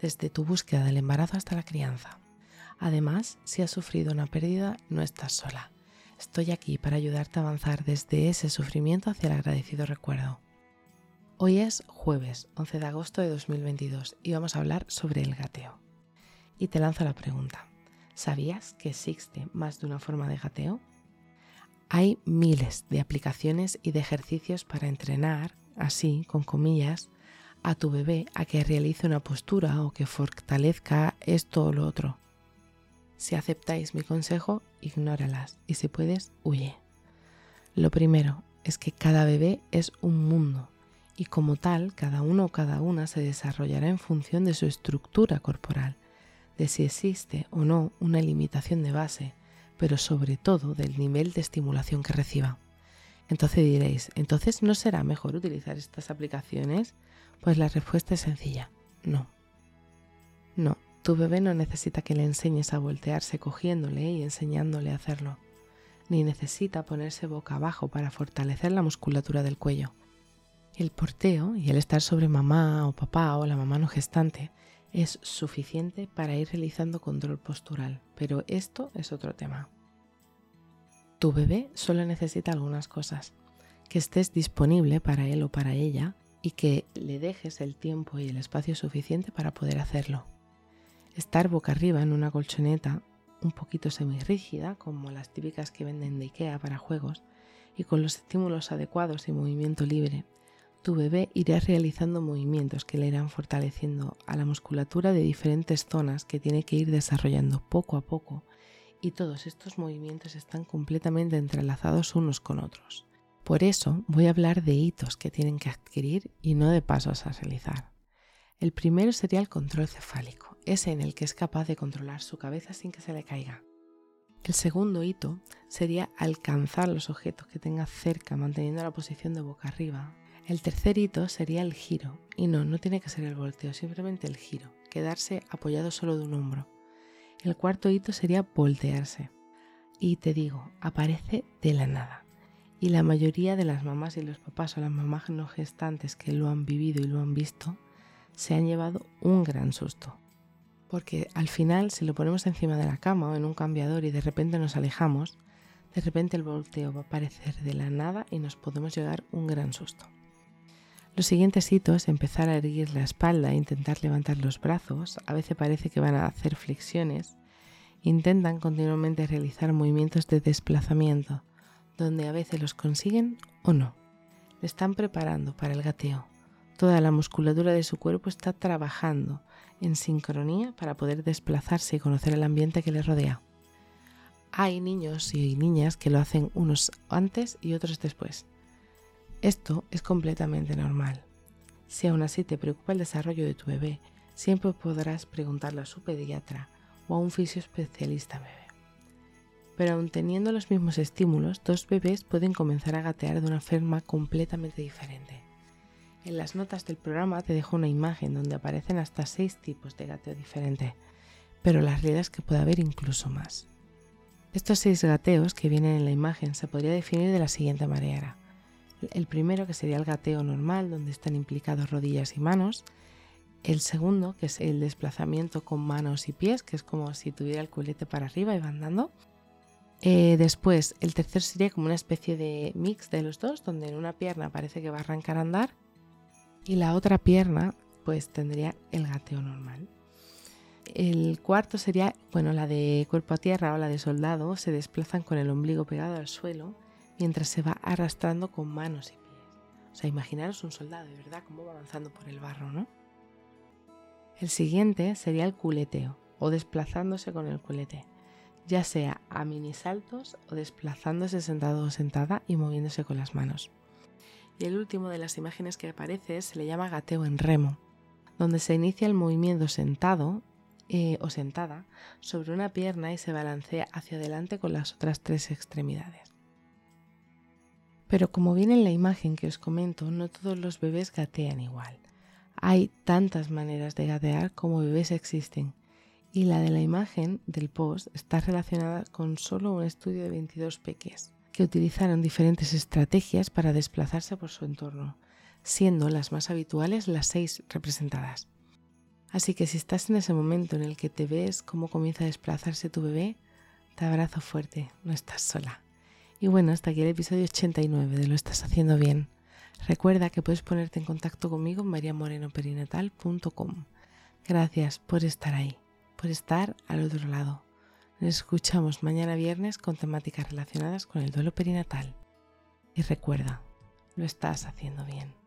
desde tu búsqueda del embarazo hasta la crianza. Además, si has sufrido una pérdida, no estás sola. Estoy aquí para ayudarte a avanzar desde ese sufrimiento hacia el agradecido recuerdo. Hoy es jueves 11 de agosto de 2022 y vamos a hablar sobre el gateo. Y te lanzo la pregunta, ¿sabías que existe más de una forma de gateo? Hay miles de aplicaciones y de ejercicios para entrenar, así, con comillas, a tu bebé a que realice una postura o que fortalezca esto o lo otro. Si aceptáis mi consejo, ignóralas y si puedes, huye. Lo primero es que cada bebé es un mundo y como tal, cada uno o cada una se desarrollará en función de su estructura corporal, de si existe o no una limitación de base, pero sobre todo del nivel de estimulación que reciba. Entonces diréis, ¿entonces no será mejor utilizar estas aplicaciones? Pues la respuesta es sencilla, no. No, tu bebé no necesita que le enseñes a voltearse cogiéndole y enseñándole a hacerlo, ni necesita ponerse boca abajo para fortalecer la musculatura del cuello. El porteo y el estar sobre mamá o papá o la mamá no gestante es suficiente para ir realizando control postural, pero esto es otro tema. Tu bebé solo necesita algunas cosas, que estés disponible para él o para ella y que le dejes el tiempo y el espacio suficiente para poder hacerlo. Estar boca arriba en una colchoneta un poquito semirrígida, como las típicas que venden de Ikea para juegos, y con los estímulos adecuados y movimiento libre, tu bebé irá realizando movimientos que le irán fortaleciendo a la musculatura de diferentes zonas que tiene que ir desarrollando poco a poco, y todos estos movimientos están completamente entrelazados unos con otros. Por eso voy a hablar de hitos que tienen que adquirir y no de pasos a realizar. El primero sería el control cefálico, ese en el que es capaz de controlar su cabeza sin que se le caiga. El segundo hito sería alcanzar los objetos que tenga cerca manteniendo la posición de boca arriba. El tercer hito sería el giro, y no, no tiene que ser el volteo, simplemente el giro, quedarse apoyado solo de un hombro. El cuarto hito sería voltearse. Y te digo, aparece de la nada. Y la mayoría de las mamás y los papás o las mamás no gestantes que lo han vivido y lo han visto se han llevado un gran susto. Porque al final, si lo ponemos encima de la cama o en un cambiador y de repente nos alejamos, de repente el volteo va a aparecer de la nada y nos podemos llevar un gran susto. Los siguientes hitos empezar a erguir la espalda intentar levantar los brazos. A veces parece que van a hacer flexiones. Intentan continuamente realizar movimientos de desplazamiento donde a veces los consiguen o no. Le están preparando para el gateo. Toda la musculatura de su cuerpo está trabajando en sincronía para poder desplazarse y conocer el ambiente que le rodea. Hay niños y niñas que lo hacen unos antes y otros después. Esto es completamente normal. Si aún así te preocupa el desarrollo de tu bebé, siempre podrás preguntarle a su pediatra o a un fisioespecialista bebé pero aun teniendo los mismos estímulos, dos bebés pueden comenzar a gatear de una forma completamente diferente. En las notas del programa te dejo una imagen donde aparecen hasta seis tipos de gateo diferente, pero la realidad que puede haber incluso más. Estos seis gateos que vienen en la imagen se podría definir de la siguiente manera. El primero que sería el gateo normal, donde están implicados rodillas y manos. El segundo, que es el desplazamiento con manos y pies, que es como si tuviera el culete para arriba y va andando. Eh, después, el tercer sería como una especie de mix de los dos, donde en una pierna parece que va a arrancar a andar y la otra pierna pues tendría el gateo normal. El cuarto sería, bueno, la de cuerpo a tierra o la de soldado, se desplazan con el ombligo pegado al suelo mientras se va arrastrando con manos y pies. O sea, imaginaros un soldado, de verdad, cómo va avanzando por el barro, ¿no? El siguiente sería el culeteo o desplazándose con el culete ya sea a mini saltos o desplazándose sentado o sentada y moviéndose con las manos. Y el último de las imágenes que aparece se le llama gateo en remo, donde se inicia el movimiento sentado eh, o sentada sobre una pierna y se balancea hacia adelante con las otras tres extremidades. Pero como viene en la imagen que os comento, no todos los bebés gatean igual. Hay tantas maneras de gatear como bebés existen y la de la imagen del post está relacionada con solo un estudio de 22 peques que utilizaron diferentes estrategias para desplazarse por su entorno, siendo las más habituales las seis representadas. Así que si estás en ese momento en el que te ves cómo comienza a desplazarse tu bebé, te abrazo fuerte, no estás sola. Y bueno, hasta aquí el episodio 89 de Lo estás haciendo bien. Recuerda que puedes ponerte en contacto conmigo en mariamorenoperinatal.com. Gracias por estar ahí, por estar al otro lado. Nos escuchamos mañana viernes con temáticas relacionadas con el duelo perinatal. Y recuerda, lo estás haciendo bien.